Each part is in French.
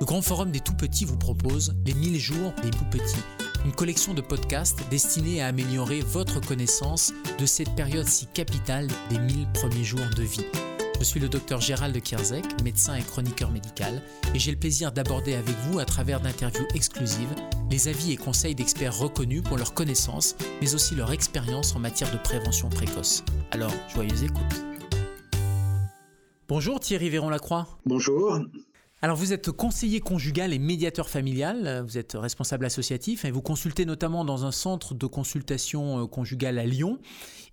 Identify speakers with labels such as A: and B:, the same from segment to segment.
A: Le Grand Forum des Tout-Petits vous propose Les 1000 jours des Tout-Petits, une collection de podcasts destinés à améliorer votre connaissance de cette période si capitale des 1000 premiers jours de vie. Je suis le docteur Gérald Kierzek, médecin et chroniqueur médical, et j'ai le plaisir d'aborder avec vous, à travers d'interviews exclusives, les avis et conseils d'experts reconnus pour leur connaissance, mais aussi leur expérience en matière de prévention précoce. Alors, joyeuse écoute. Bonjour Thierry Véron-Lacroix.
B: Bonjour.
A: Alors vous êtes conseiller conjugal et médiateur familial, vous êtes responsable associatif et vous consultez notamment dans un centre de consultation euh, conjugale à Lyon.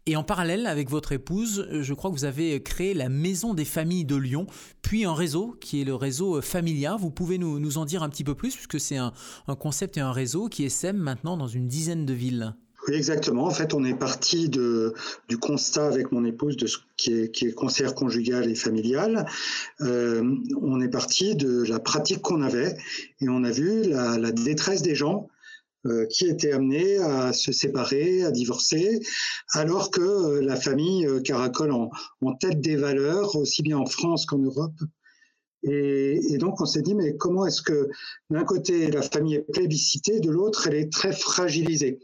A: Et en parallèle avec votre épouse, euh, je crois que vous avez créé la Maison des familles de Lyon, puis un réseau qui est le réseau euh, Familia. Vous pouvez nous, en dire un petit peu plus puisque c'est un, concept et un réseau qui essaime maintenant dans une dizaine de villes.
B: Oui, exactement. En fait, on est parti du constat avec mon épouse de ce qui est, qui est conseillère conjugale et familiale. Euh, on est parti de la pratique qu'on avait et on a vu la, détresse des gens euh, qui étaient amenés à se séparer, à divorcer, alors que euh, la famille caracole en tête des valeurs, aussi bien en France qu'en Europe, et, donc, on s'est dit, mais comment est-ce que d'un côté, la famille est plébiscitée, de l'autre, elle est très fragilisée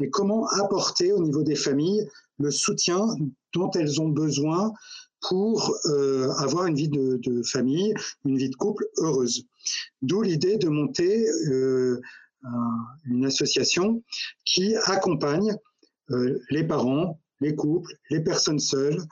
B: Et comment apporter au niveau des familles le soutien dont elles ont besoin pour euh, avoir une vie de, famille, une vie de couple heureuse. D'où l'idée de monter euh, une association qui accompagne euh, les parents, les couples, les personnes seules.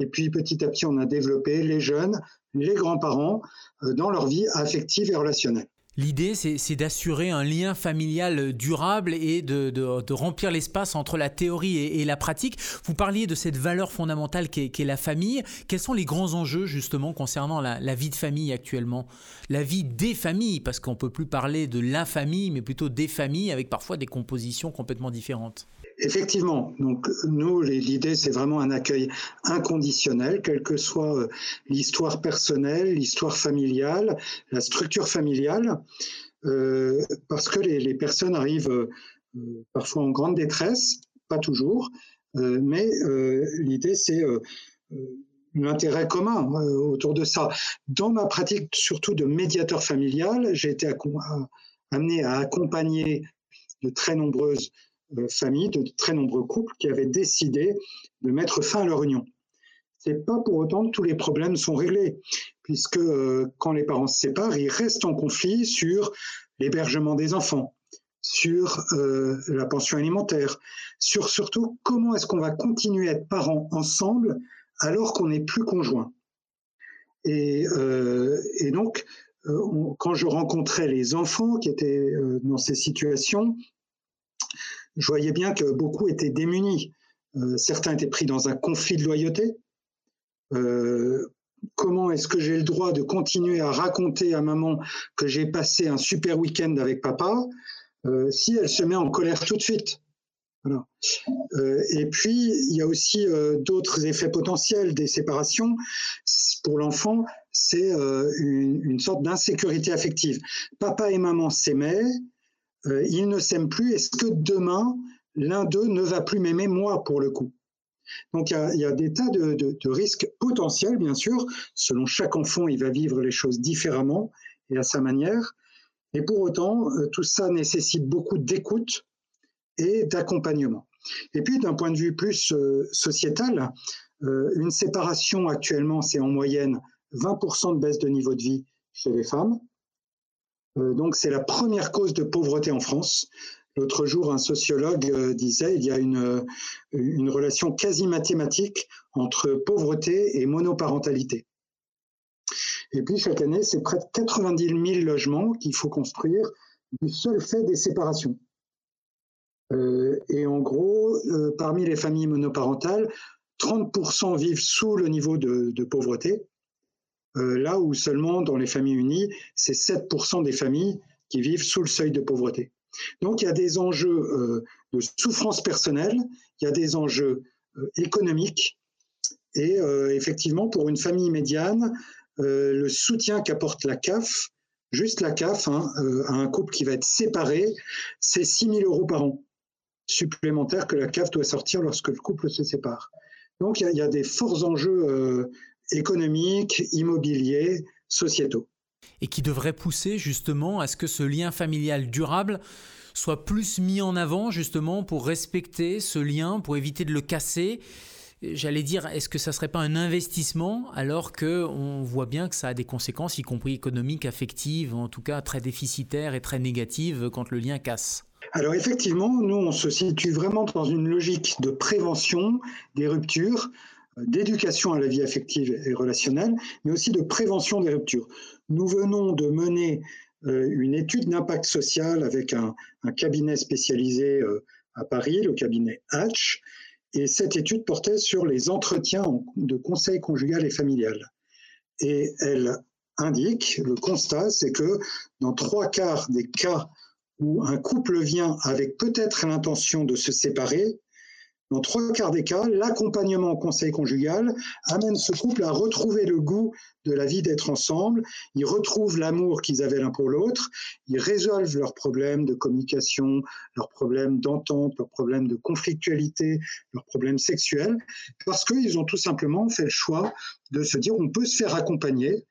B: Et puis petit à petit, on a développé les jeunes les grands-parents euh, dans leur vie affective et relationnelle.
A: L'idée, c'est d'assurer un lien familial durable et de, remplir l'espace entre la théorie et, la pratique. Vous parliez de cette valeur fondamentale qu'est la famille. Quels sont les grands enjeux justement concernant la, la vie de famille actuellement? La vie des familles, parce qu'on ne peut plus parler de la famille, mais plutôt des familles avec parfois des compositions complètement différentes.
B: Effectivement, donc nous, l'idée, c'est vraiment un accueil inconditionnel, quelle que soit euh, l'histoire personnelle, l'histoire familiale, la structure familiale, euh, parce que les, personnes arrivent euh, parfois en grande détresse, pas toujours, mais l'idée, c'est l'intérêt commun autour de ça. Dans ma pratique, surtout de médiateur familial, j'ai été amené à accompagner de très nombreuses familles, de très nombreux couples qui avaient décidé de mettre fin à leur union. C'est pas pour autant que tous les problèmes sont réglés, puisque euh, quand les parents se séparent, ils restent en conflit sur l'hébergement des enfants, sur euh, la pension alimentaire, sur surtout comment est-ce qu'on va continuer à être parents ensemble alors qu'on n'est plus conjoint. Et donc, quand je rencontrais les enfants qui étaient dans ces situations, je voyais bien que beaucoup étaient démunis. Euh, certains étaient pris dans un conflit de loyauté. Euh, comment est-ce que j'ai le droit de continuer à raconter à maman que j'ai passé un super week-end avec papa euh, si elle se met en colère tout de suite? Et puis, il y a aussi d'autres effets potentiels des séparations. Pour l'enfant, c'est une, une, sorte d'insécurité affective. Papa et maman s'aimaient, euh, ils ne s'aiment plus, est-ce que demain, l'un d'eux ne va plus m'aimer moi pour le coup? Donc il y, a, des tas de, risques potentiels, bien sûr. Selon chaque enfant, il va vivre les choses différemment et à sa manière. Et pour autant, euh, tout ça nécessite beaucoup d'écoute et d'accompagnement. Et puis, d'un point de vue plus euh, sociétal, une séparation actuellement, c'est en moyenne 20% de baisse de niveau de vie chez les femmes. Euh, donc c'est la première cause de pauvreté en France. L'autre jour, un sociologue euh, disait il y a une, euh, une relation quasi mathématique entre pauvreté et monoparentalité. Et puis chaque année, c'est près de 90 000 logements qu'il faut construire du seul fait des séparations. et en gros, parmi les familles monoparentales, 30% vivent sous le niveau de pauvreté là où seulement dans les familles unies, c'est 7% des familles qui vivent sous le seuil de pauvreté. Donc il y a des enjeux euh, de souffrance personnelle, il y a des enjeux euh, économiques, et effectivement, pour une famille médiane, le soutien qu'apporte la CAF, juste la CAF, hein, à un couple qui va être séparé, c'est 6 000 euros par an supplémentaires que la CAF doit sortir lorsque le couple se sépare. Donc il y, a, des forts enjeux économiques, immobiliers, sociétaux.
A: Et qui devrait pousser justement à ce que ce lien familial durable soit plus mis en avant justement pour respecter ce lien, pour éviter de le casser. J'allais dire, est-ce que ça serait pas un investissement alors que on voit bien que ça a des conséquences, y compris économiques, affectives, en tout cas très déficitaires et très négatives quand le lien casse?
B: Alors effectivement, nous, on se situe vraiment dans une logique de prévention des ruptures, d'éducation à la vie affective et relationnelle, mais aussi de prévention des ruptures. Nous venons de mener euh, une étude d'impact social avec un, cabinet spécialisé euh, à Paris, le cabinet Hatch, et cette étude portait sur les entretiens de conseil conjugal et familial. Et elle indique, le constat, c'est que dans trois quarts des cas où un couple vient avec peut-être l'intention de se séparer, dans trois quarts des cas, l'accompagnement au conseil conjugal amène ce couple à retrouver le goût de la vie d'être ensemble. Ils retrouvent l'amour qu'ils avaient l'un pour l'autre. Ils résolvent leurs problèmes de communication, leurs problèmes d'entente, leurs problèmes de conflictualité, leurs problèmes sexuels, parce qu'ils ont tout simplement fait le choix de se dire on peut se faire accompagner.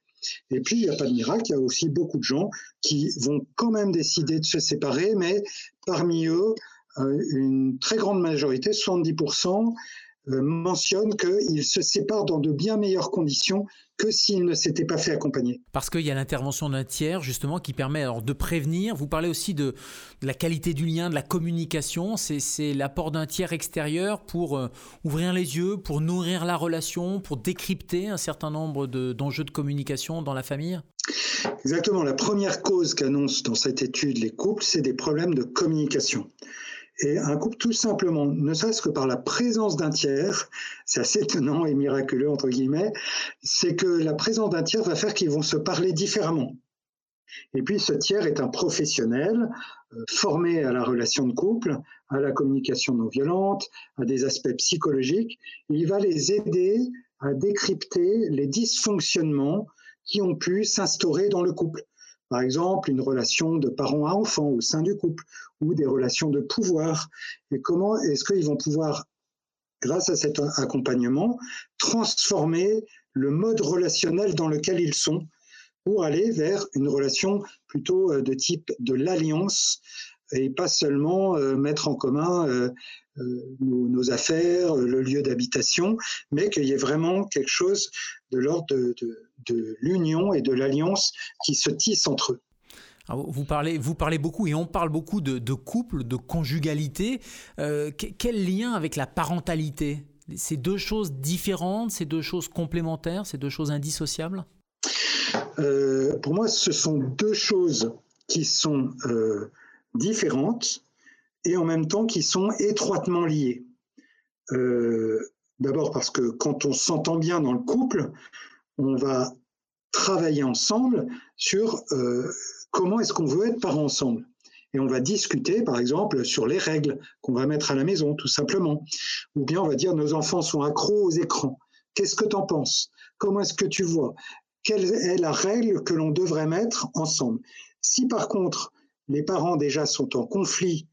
B: Et puis, il n'y a pas de miracle, il y a aussi beaucoup de gens qui vont quand même décider de se séparer, mais parmi eux, une très grande majorité, 70%, euh, mentionnent qu'ils se séparent dans de bien meilleures conditions que s'ils ne s'étaient pas fait accompagner.
A: Parce qu'il y a l'intervention d'un tiers, justement, qui permet alors de prévenir. Vous parlez aussi de, la qualité du lien, de la communication. C'est l'apport d'un tiers extérieur pour euh, ouvrir les yeux, pour nourrir la relation, pour décrypter un certain nombre d'enjeux de, communication dans la famille
B: Exactement. La première cause qu'annoncent dans cette étude les couples, c'est des problèmes de communication. Et un couple, tout simplement, ne serait-ce que par la présence d'un tiers, c'est assez étonnant et miraculeux, entre guillemets, c'est que la présence d'un tiers va faire qu'ils vont se parler différemment. Et puis ce tiers est un professionnel euh, formé à la relation de couple, à la communication non violente, à des aspects psychologiques. Il va les aider à décrypter les dysfonctionnements qui ont pu s'instaurer dans le couple. Par exemple, une relation de parent à enfant au sein du couple ou des relations de pouvoir. Et comment est-ce qu'ils vont pouvoir, grâce à cet accompagnement, transformer le mode relationnel dans lequel ils sont pour aller vers une relation plutôt euh, de type de l'alliance et pas seulement euh, mettre en commun euh, nos, affaires, le lieu d'habitation, mais qu'il y ait vraiment quelque chose de l'ordre de de l'union et de l'alliance qui se tissent entre eux.
A: vous parlez, vous parlez beaucoup et on parle beaucoup de, couple, de conjugalité. Euh, quel lien avec la parentalité? C'est deux choses différentes, c'est deux choses complémentaires, c'est deux choses indissociables?
B: Euh, Pour moi, ce sont deux choses qui sont euh, différentes et en même temps qui sont étroitement liées. D'abord parce que quand on s'entend bien dans le couple, on va travailler ensemble sur euh, comment est-ce qu'on veut être parents ensemble. Et on va discuter, par exemple, sur les règles qu'on va mettre à la maison, tout simplement. Ou bien on va dire, nos enfants sont accros aux écrans. Qu'est-ce que tu en penses? Comment est-ce que tu vois? Quelle est la règle que l'on devrait mettre ensemble? Si par contre, les parents déjà sont en conflit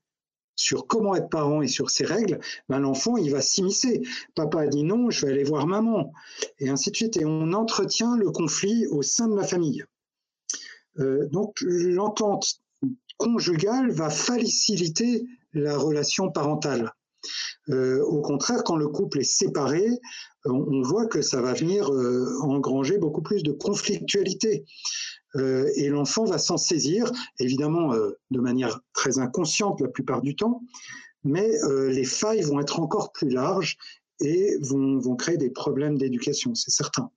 B: sur comment être parent et sur ses règles, ben l'enfant, il va s'immiscer. Papa dit non, je vais aller voir maman, et ainsi de suite. Et on entretient le conflit au sein de la famille. Euh, donc l'entente conjugale va faciliter la relation parentale. Euh, au contraire, quand le couple est séparé, on, voit que ça va venir euh, engranger beaucoup plus de conflictualité. Euh, et l'enfant va s'en saisir, évidemment de manière très inconsciente la plupart du temps, mais les failles vont être encore plus larges et vont, créer des problèmes d'éducation, c'est certain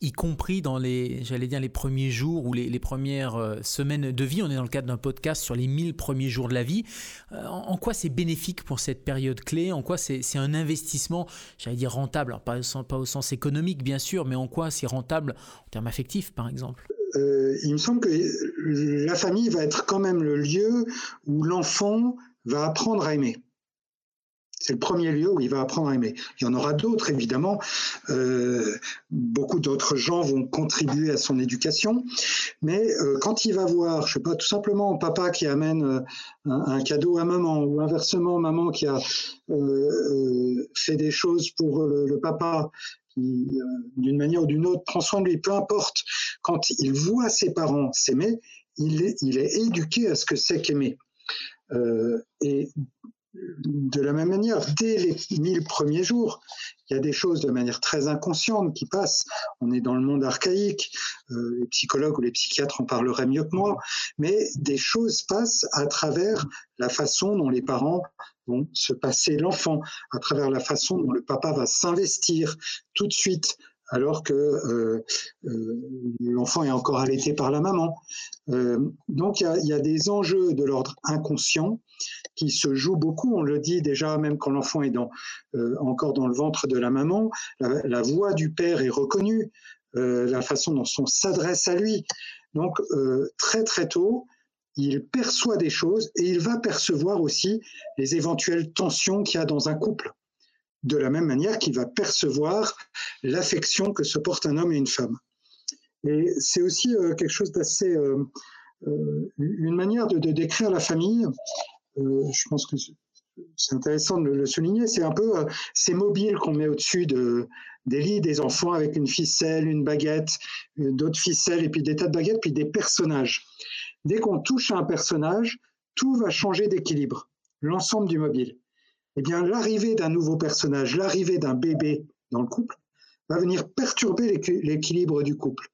A: y compris dans les, j'allais dire, les premiers jours ou les, premières semaines de vie. On est dans le cadre d'un podcast sur les 1000 premiers jours de la vie. en, quoi c'est bénéfique pour cette période clé? En quoi c'est un investissement, j'allais dire rentable? Pas, pas au sens économique, bien sûr, mais en quoi c'est rentable en termes affectifs, par exemple?
B: Euh, il me semble que la famille va être quand même le lieu où l'enfant va apprendre à aimer. C'est le premier lieu où il va apprendre à aimer. Il y en aura d'autres, évidemment. Euh, beaucoup d'autres gens vont contribuer à son éducation. Mais euh, quand il va voir, je sais pas, tout simplement papa qui amène un, cadeau à maman, ou inversement maman qui a fait des choses pour le, papa qui, d'une manière ou d'une autre, prend soin de lui, peu importe, quand il voit ses parents s'aimer, il est, il est éduqué à ce que c'est qu'aimer. et de la même manière, dès les mille premiers jours, il y a des choses de manière très inconsciente qui passent. On est dans le monde archaïque, euh, les psychologues ou les psychiatres en parleraient mieux que moi, mais des choses passent à travers la façon dont les parents vont se passer l'enfant, à travers la façon dont le papa va s'investir tout de suite alors que euh, euh, l'enfant est encore allaité par la maman. donc il y, a des enjeux de l'ordre inconscient qui se joue beaucoup. On le dit déjà, même quand l'enfant est euh, encore dans le ventre de la maman, la, voix du père est reconnue, euh, la façon dont on s'adresse à lui. Donc, euh, très très tôt, il perçoit des choses et il va percevoir aussi les éventuelles tensions qu'il y a dans un couple. De la même manière qu'il va percevoir l'affection que se portent un homme et une femme. Et c'est aussi quelque chose d'assez une manière de, décrire la famille euh, je pense que c'est intéressant de le souligner, c'est un peu euh, ces mobiles qu'on met au-dessus de, des lits des enfants avec une ficelle, une baguette, euh, d'autres ficelles, et puis des tas de baguettes, puis des personnages. Dès qu'on touche à un personnage, tout va changer d'équilibre, l'ensemble du mobile. Eh bien, l'arrivée d'un nouveau personnage, l'arrivée d'un bébé dans le couple, va venir perturber l'équilibre du couple.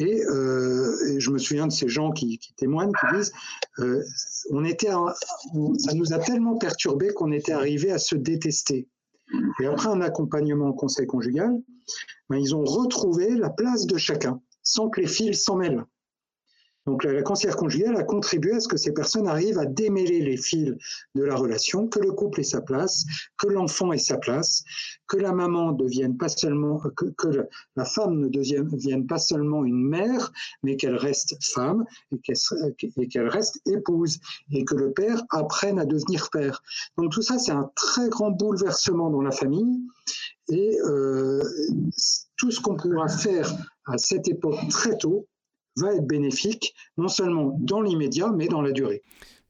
B: Euh, et, je me souviens de ces gens qui, témoignent, qui disent, euh, on était, ça nous a tellement perturbés qu'on était arrivé à se détester. Et après un accompagnement au conseil conjugal, ben, ils ont retrouvé la place de chacun, sans que les fils s'en mêlent. Donc la, conseillère conjugale a contribué à ce que ces personnes arrivent à démêler les fils de la relation, que le couple ait sa place, que l'enfant ait sa place, que la maman devienne pas seulement, que, la femme ne devienne pas seulement une mère, mais qu'elle reste femme et qu'elle reste épouse, et que le père apprenne à devenir père. Donc tout ça, c'est un très grand bouleversement dans la famille, et euh, tout ce qu'on pourra faire à cette époque très tôt va être bénéfique, non seulement dans l'immédiat, mais dans la durée.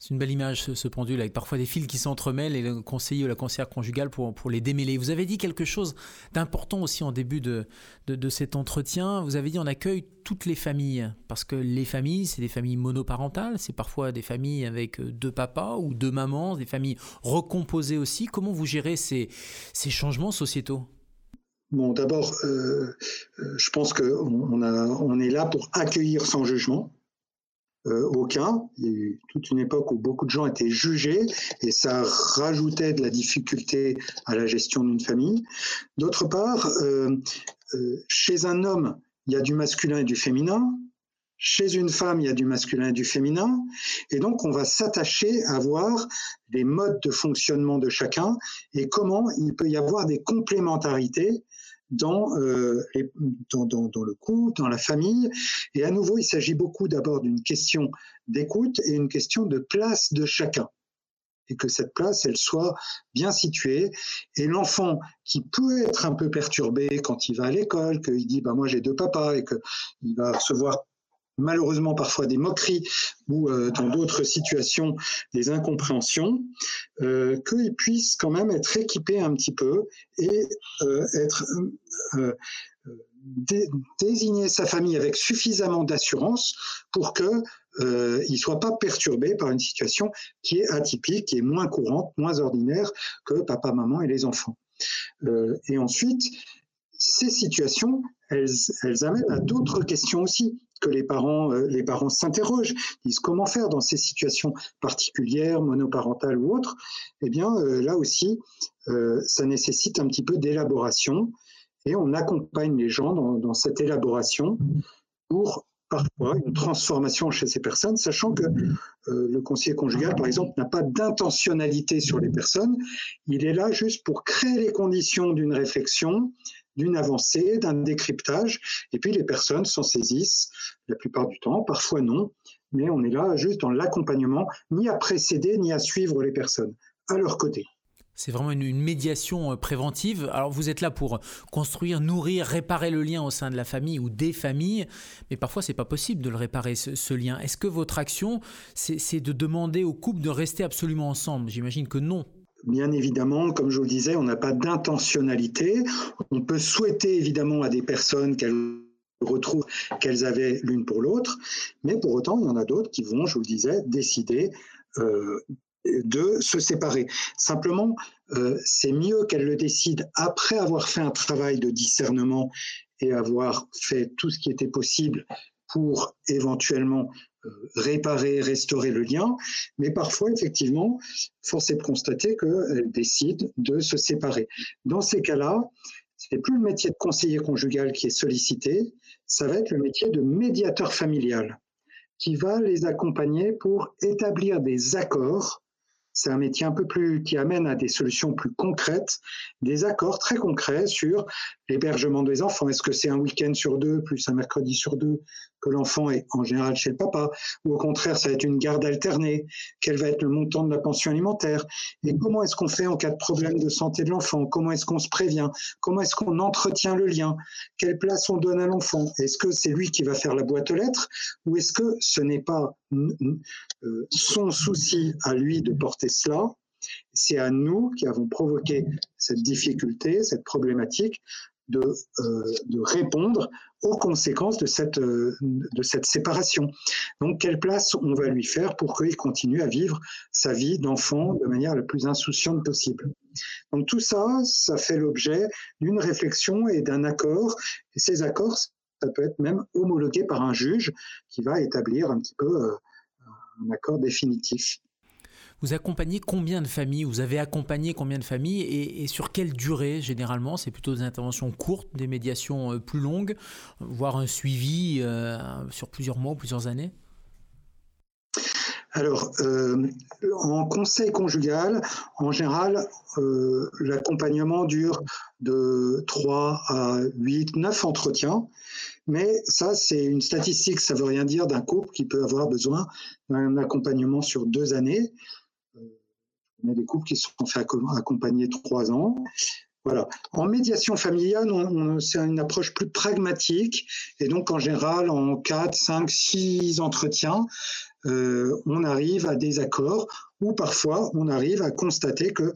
A: C'est une belle image, ce, pendule, avec parfois des fils qui s'entremêlent et le conseiller ou la conseillère conjugale pour, pour les démêler. Vous avez dit quelque chose d'important aussi en début de, de, cet entretien. Vous avez dit on accueille toutes les familles, parce que les familles, c'est des familles monoparentales, c'est parfois des familles avec deux papas ou deux mamans, des familles recomposées aussi. Comment vous gérez ces, ces changements sociétaux?
B: Bon, d'abord, euh, euh, je pense qu'on on est là pour accueillir sans jugement. Euh, aucun. Il y a eu toute une époque où beaucoup de gens étaient jugés et ça rajoutait de la difficulté à la gestion d'une famille. D'autre part, chez un homme, il y a du masculin et du féminin. Chez une femme, il y a du masculin et du féminin. Et donc, on va s'attacher à voir les modes de fonctionnement de chacun et comment il peut y avoir des complémentarités dans, euh, dans, dans, dans, le couple, dans la famille. Et à nouveau, il s'agit beaucoup d'abord d'une question d'écoute et une question de place de chacun. Et que cette place, elle soit bien située. Et l'enfant qui peut être un peu perturbé quand il va à l'école, qu'il dit bah, Moi j'ai deux papas, et qu'il va recevoir malheureusement parfois des moqueries ou euh, dans d'autres situations des incompréhensions, euh, qu'il puisse quand même être équipé un petit peu et euh, être désigner sa famille avec suffisamment d'assurance pour que il soit pas perturbé par une situation qui est atypique, qui est moins courante, moins ordinaire que papa, maman et les enfants. et ensuite, ces situations, elles, amènent à d'autres questions aussi que les parents, euh, les parents s'interrogent, disent comment faire dans ces situations particulières, monoparentales ou autres. Eh bien, euh, là aussi, euh, ça nécessite un petit peu d'élaboration et on accompagne les gens dans, cette élaboration pour parfois une transformation chez ces personnes, sachant que le conseiller conjugal, par exemple, n'a pas d'intentionnalité sur les personnes. Il est là juste pour créer les conditions d'une réflexion, d'une avancée, d'un décryptage, et puis les personnes s'en saisissent la plupart du temps, parfois non, mais on est là juste dans l'accompagnement, ni à précéder, ni à suivre les personnes, à leur côté.
A: C'est vraiment une, médiation euh, préventive. Alors vous êtes là pour construire, nourrir, réparer le lien au sein de la famille ou des familles, mais parfois c'est pas possible de le réparer ce, lien. Est-ce que votre action, c'est de demander au couple de rester absolument ensemble? J'imagine que non.
B: Bien évidemment, comme je vous le disais, on n'a pas d'intentionnalité. On peut souhaiter évidemment à des personnes qu'elles retrouvent qu'elles avaient l'une pour l'autre, mais pour autant, il y en a d'autres qui vont, je vous le disais, décider euh, de se séparer. Simplement, euh, c'est mieux qu'elles le décident après avoir fait un travail de discernement et avoir fait tout ce qui était possible pour éventuellement réparer, restaurer le lien, mais parfois, effectivement, force est de constater qu'elles décident de se séparer. Dans ces cas-là, ce n'est plus le métier de conseiller conjugal qui est sollicité, ça va être le métier de médiateur familial qui va les accompagner pour établir des accords c'est un métier un peu plus qui amène à des solutions plus concrètes, des accords très concrets sur l'hébergement des enfants. Est-ce que c'est un week-end sur deux plus un mercredi sur deux que l'enfant est en général chez le papa, ou au contraire, ça va être une garde alternée, quel va être le montant de la pension alimentaire, et comment est-ce qu'on fait en cas de problème de santé de l'enfant, comment est-ce qu'on se prévient, comment est-ce qu'on entretient le lien, quelle place on donne à l'enfant, est-ce que c'est lui qui va faire la boîte aux lettres, ou est-ce que ce n'est pas euh, son souci à lui de porter cela, c'est à nous qui avons provoqué cette difficulté, cette problématique, de, euh, de, répondre aux conséquences de cette, euh, de cette séparation. Donc, quelle place on va lui faire pour qu'il continue à vivre sa vie d'enfant de manière la plus insouciante possible? Donc, tout ça, ça fait l'objet d'une réflexion et d'un accord. Et ces accords, ça peut être même homologué par un juge qui va établir un petit peu euh, un accord définitif.
A: Vous accompagnez combien de familles? Vous avez accompagné combien de familles? Et, sur quelle durée généralement? C'est plutôt des interventions courtes, des médiations euh, plus longues, voire un suivi euh, sur plusieurs mois ou plusieurs années?
B: Alors, euh, en conseil conjugal, en général, l'accompagnement dure de 3 à 8, 9 entretiens. Mais ça, c'est une statistique, ça ne veut rien dire d'un couple qui peut avoir besoin d'un accompagnement sur deux années. On a des couples qui se sont fait accompagner trois ans. Voilà. En médiation familiale, c'est une approche plus pragmatique. Et donc, en général, en 4, 5, 6 entretiens, euh, on arrive à des accords ou parfois on arrive à constater que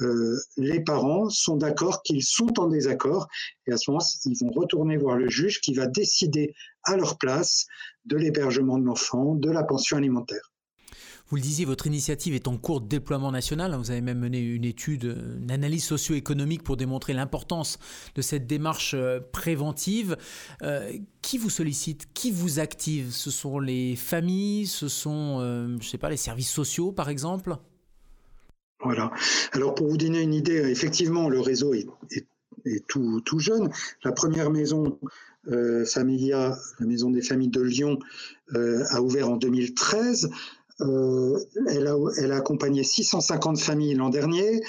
B: euh, les parents sont d'accord qu'ils sont en désaccord. Et à ce moment, ils vont retourner voir le juge qui va décider à leur place de l'hébergement de l'enfant, de la pension alimentaire.
A: Vous le disiez, votre initiative est en cours de déploiement national. Vous avez même mené une étude, une analyse socio-économique pour démontrer l'importance de cette démarche euh, préventive. Euh, qui vous sollicite Qui vous active? Ce sont les familles Ce sont, euh, je sais pas, les services sociaux, par exemple?
B: Voilà. Alors, pour vous donner une idée, effectivement, le réseau est, tout, tout, jeune. La première maison Familia, la maison des familles de Lyon, a ouvert en 2013. Euh, elle, a, accompagné 650 familles l'an dernier,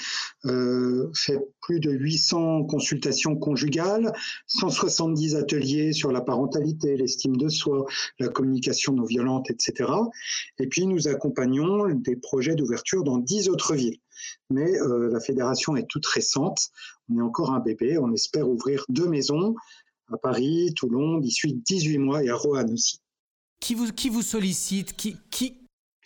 B: euh, fait plus de 800 consultations conjugales, 170 ateliers sur la parentalité, l'estime de soi, la communication non violente, etc. Et puis nous accompagnons des projets d'ouverture dans 10 autres villes. Mais euh, la fédération est toute récente, on est encore un bébé, on espère ouvrir deux maisons à Paris, Toulon, d'ici 18 mois et à Roanne aussi.
A: Qui vous, sollicite?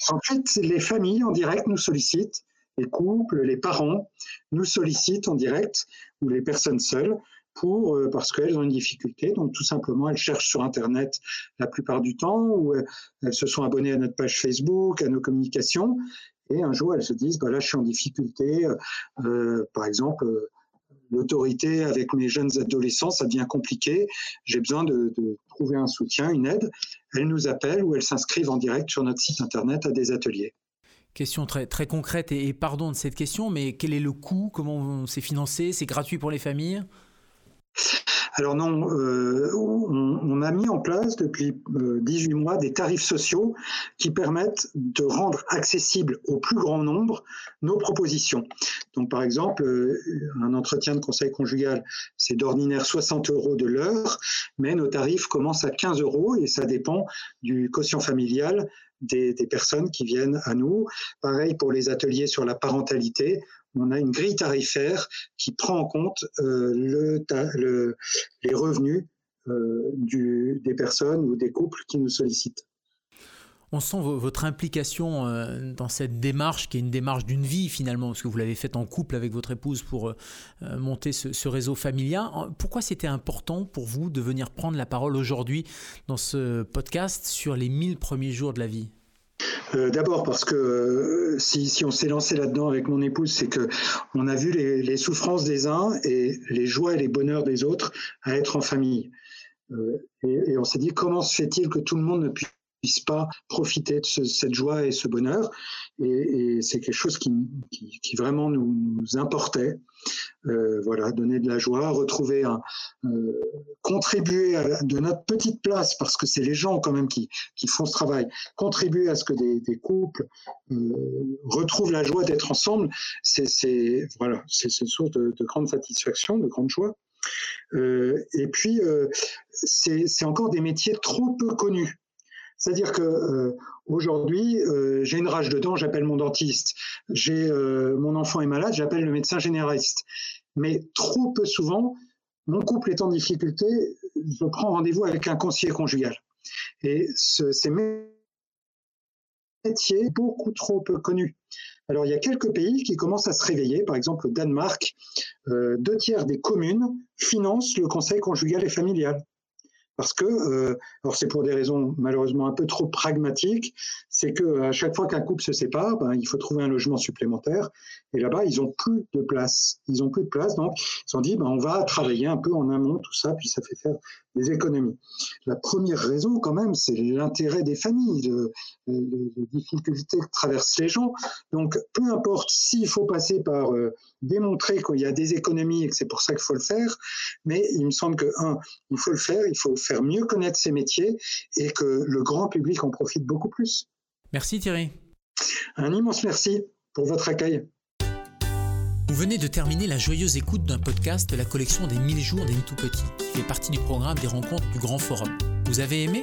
B: En fait, les familles en direct nous sollicitent, les couples, les parents nous sollicitent en direct, ou les personnes seules, pour, euh, parce qu'elles ont une difficulté. Donc, tout simplement, elles cherchent sur Internet la plupart du temps, ou euh, elles se sont abonnées à notre page Facebook, à nos communications, et un jour, elles se disent, bah là, je suis en difficulté. Euh, par exemple, l'autorité avec mes jeunes adolescents, ça devient compliqué. J'ai besoin de, trouver un soutien, une aide. Elles nous appellent ou elles s'inscrivent en direct sur notre site internet à des ateliers.
A: Question très, très concrète et, pardon de cette question, mais quel est le coût? Comment c'est financé? C'est gratuit pour les familles?
B: Alors non, euh, on, a mis en place depuis 18 euh, mois des tarifs sociaux qui permettent de rendre accessible au plus grand nombre nos propositions. Donc par exemple, euh, un entretien de conseil conjugal, c'est d'ordinaire 60 euros de l'heure, mais nos tarifs commencent à 15 euros et ça dépend du quotient familial des, personnes qui viennent à nous. Pareil pour les ateliers sur la parentalité on a une grille tarifaire qui prend en compte euh, le, les revenus euh, des personnes ou des couples qui nous sollicitent.
A: On sent votre implication euh, dans cette démarche qui est une démarche d'une vie finalement, parce que vous l'avez faite en couple avec votre épouse pour euh, euh, monter ce, réseau familial. Pourquoi c'était important pour vous de venir prendre la parole aujourd'hui dans ce podcast sur les 1000 premiers jours de la vie?
B: D'abord parce que si, on s'est lancé là-dedans avec mon épouse, c'est que on a vu les, souffrances des uns et les joies et les bonheurs des autres à être en famille. et, et, on s'est dit comment se fait-il que tout le monde ne puisse puissent pas profiter de cette joie et ce bonheur. Et, c'est quelque chose qui, qui, vraiment nous, nous importait. Euh, voilà, donner de la joie, retrouver un, euh, contribuer de notre petite place, parce que c'est les gens quand même qui, qui, font ce travail, contribuer à ce que des, couples euh, retrouvent la joie d'être ensemble, c'est voilà, une source de, de, grande satisfaction, de grande joie. Et puis, c'est encore des métiers trop peu connus. C'est-à-dire que euh, aujourd'hui, euh, j'ai une rage de dents, j'appelle mon dentiste. J'ai euh, mon enfant est malade, j'appelle le médecin généraliste. Mais trop peu souvent, mon couple est en difficulté, je prends rendez-vous avec un conseiller conjugal. Et ce, ces métiers beaucoup trop peu connus. Alors il y a quelques pays qui commencent à se réveiller. Par exemple, au Danemark, deux tiers des communes financent le conseil conjugal et familial parce que, euh, alors c'est pour des raisons malheureusement un peu trop pragmatiques, c'est que à chaque fois qu'un couple se sépare, ben, il faut trouver un logement supplémentaire. Et là-bas, ils ont plus de place. Ils ont plus de place, donc ils se sont dit, ben, on va travailler un peu en amont tout ça, puis ça fait faire des économies. La première raison, quand même, c'est l'intérêt des familles, les difficultés que traversent les gens. Donc, peu importe s'il faut passer par euh, démontrer qu'il y a des économies et que c'est pour ça qu'il faut le faire, mais il me semble que, un, il faut le faire, il faut faire mieux connaître ces métiers et que le grand public en profite beaucoup plus.
A: Merci Thierry.
B: Un immense merci pour votre accueil.
A: Vous venez de terminer la joyeuse écoute d'un podcast de la collection des 1000 jours des tout petits, qui fait partie du programme des rencontres du Grand Forum. Vous avez aimé?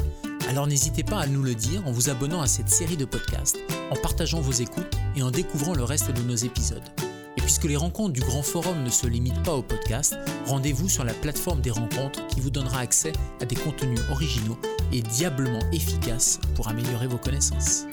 A: Alors n'hésitez pas à nous le dire en vous abonnant à cette série de podcasts, en partageant vos écoutes et en découvrant le reste de nos épisodes. Et puisque les rencontres du Grand Forum ne se limitent pas au podcast, rendez-vous sur la plateforme des rencontres qui vous donnera accès à des contenus originaux et diablement efficaces pour améliorer vos connaissances.